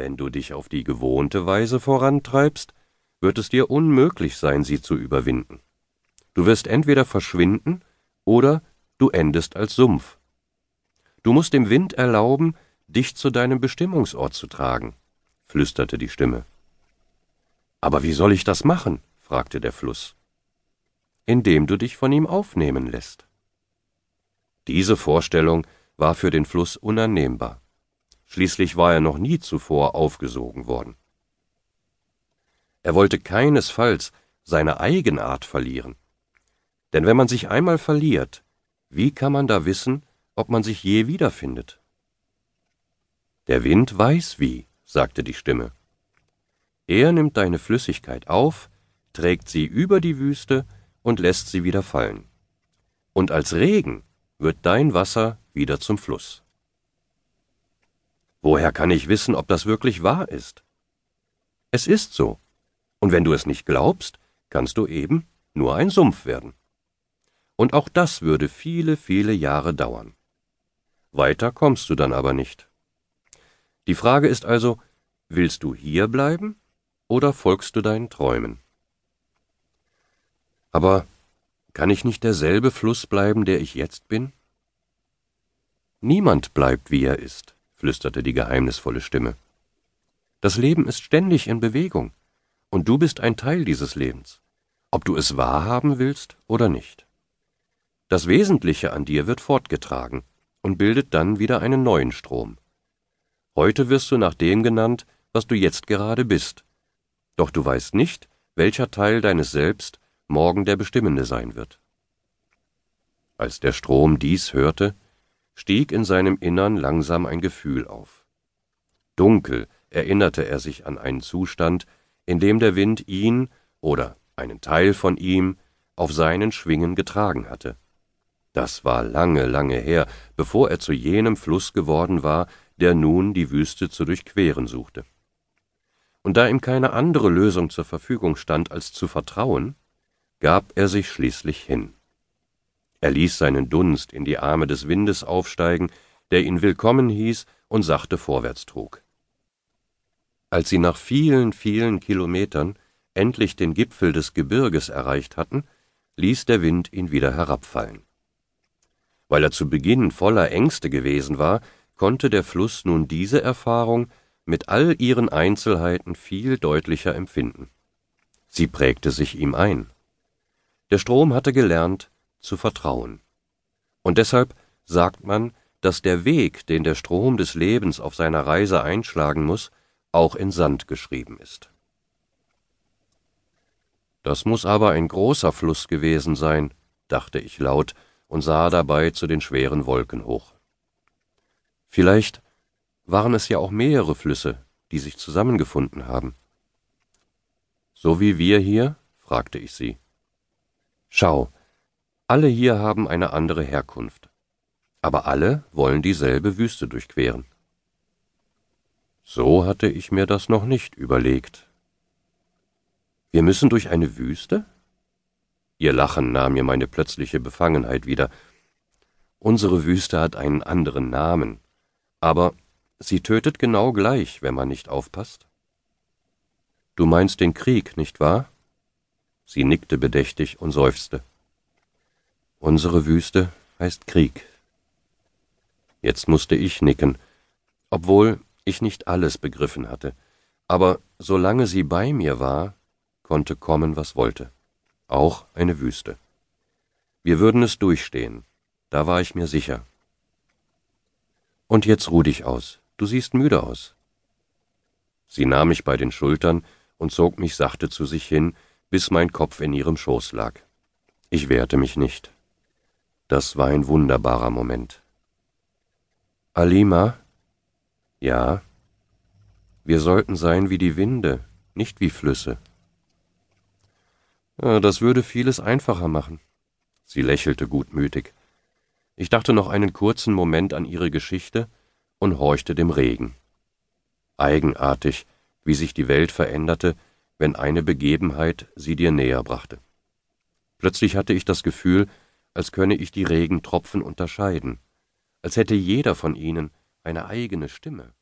Wenn du dich auf die gewohnte Weise vorantreibst, wird es dir unmöglich sein, sie zu überwinden. Du wirst entweder verschwinden oder du endest als Sumpf. Du musst dem Wind erlauben, dich zu deinem Bestimmungsort zu tragen, flüsterte die Stimme. Aber wie soll ich das machen? fragte der Fluss. Indem du dich von ihm aufnehmen lässt. Diese Vorstellung war für den Fluss unannehmbar. Schließlich war er noch nie zuvor aufgesogen worden. Er wollte keinesfalls seine Eigenart verlieren. Denn wenn man sich einmal verliert, wie kann man da wissen, ob man sich je wiederfindet? Der Wind weiß wie, sagte die Stimme. Er nimmt deine Flüssigkeit auf, trägt sie über die Wüste und lässt sie wieder fallen. Und als Regen wird dein Wasser wieder zum Fluss. Woher kann ich wissen, ob das wirklich wahr ist? Es ist so, und wenn du es nicht glaubst, kannst du eben nur ein Sumpf werden. Und auch das würde viele, viele Jahre dauern. Weiter kommst du dann aber nicht. Die Frage ist also, willst du hier bleiben oder folgst du deinen Träumen? Aber kann ich nicht derselbe Fluss bleiben, der ich jetzt bin? Niemand bleibt, wie er ist, flüsterte die geheimnisvolle Stimme. Das Leben ist ständig in Bewegung, und du bist ein Teil dieses Lebens, ob du es wahrhaben willst oder nicht. Das Wesentliche an dir wird fortgetragen und bildet dann wieder einen neuen Strom. Heute wirst du nach dem genannt, was du jetzt gerade bist, doch du weißt nicht, welcher Teil deines Selbst morgen der bestimmende sein wird. Als der Strom dies hörte, stieg in seinem Innern langsam ein Gefühl auf. Dunkel erinnerte er sich an einen Zustand, in dem der Wind ihn oder einen Teil von ihm auf seinen Schwingen getragen hatte. Das war lange, lange her, bevor er zu jenem Fluss geworden war, der nun die Wüste zu durchqueren suchte. Und da ihm keine andere Lösung zur Verfügung stand, als zu vertrauen, gab er sich schließlich hin. Er ließ seinen Dunst in die Arme des Windes aufsteigen, der ihn willkommen hieß und sachte vorwärts trug. Als sie nach vielen, vielen Kilometern endlich den Gipfel des Gebirges erreicht hatten, ließ der Wind ihn wieder herabfallen. Weil er zu Beginn voller Ängste gewesen war, konnte der Fluss nun diese Erfahrung mit all ihren Einzelheiten viel deutlicher empfinden. Sie prägte sich ihm ein. Der Strom hatte gelernt, zu vertrauen. Und deshalb sagt man, dass der Weg, den der Strom des Lebens auf seiner Reise einschlagen muss, auch in Sand geschrieben ist. Das muss aber ein großer Fluss gewesen sein, dachte ich laut und sah dabei zu den schweren Wolken hoch. Vielleicht waren es ja auch mehrere Flüsse, die sich zusammengefunden haben. So wie wir hier? fragte ich sie. Schau, alle hier haben eine andere Herkunft, aber alle wollen dieselbe Wüste durchqueren. So hatte ich mir das noch nicht überlegt. Wir müssen durch eine Wüste? Ihr Lachen nahm mir meine plötzliche Befangenheit wieder. Unsere Wüste hat einen anderen Namen, aber sie tötet genau gleich, wenn man nicht aufpasst. Du meinst den Krieg, nicht wahr? Sie nickte bedächtig und seufzte. Unsere Wüste heißt Krieg. Jetzt musste ich nicken, obwohl ich nicht alles begriffen hatte, aber solange sie bei mir war, konnte kommen, was wollte, auch eine Wüste. Wir würden es durchstehen, da war ich mir sicher. Und jetzt ruh dich aus, du siehst müde aus. Sie nahm mich bei den Schultern und zog mich sachte zu sich hin, bis mein Kopf in ihrem Schoß lag. Ich wehrte mich nicht. Das war ein wunderbarer Moment. Alima, ja, wir sollten sein wie die Winde, nicht wie Flüsse. Das würde vieles einfacher machen. Sie lächelte gutmütig. Ich dachte noch einen kurzen Moment an ihre Geschichte und horchte dem Regen. Eigenartig, wie sich die Welt veränderte, wenn eine Begebenheit sie dir näher brachte. Plötzlich hatte ich das Gefühl, als könne ich die Regentropfen unterscheiden, als hätte jeder von ihnen eine eigene Stimme.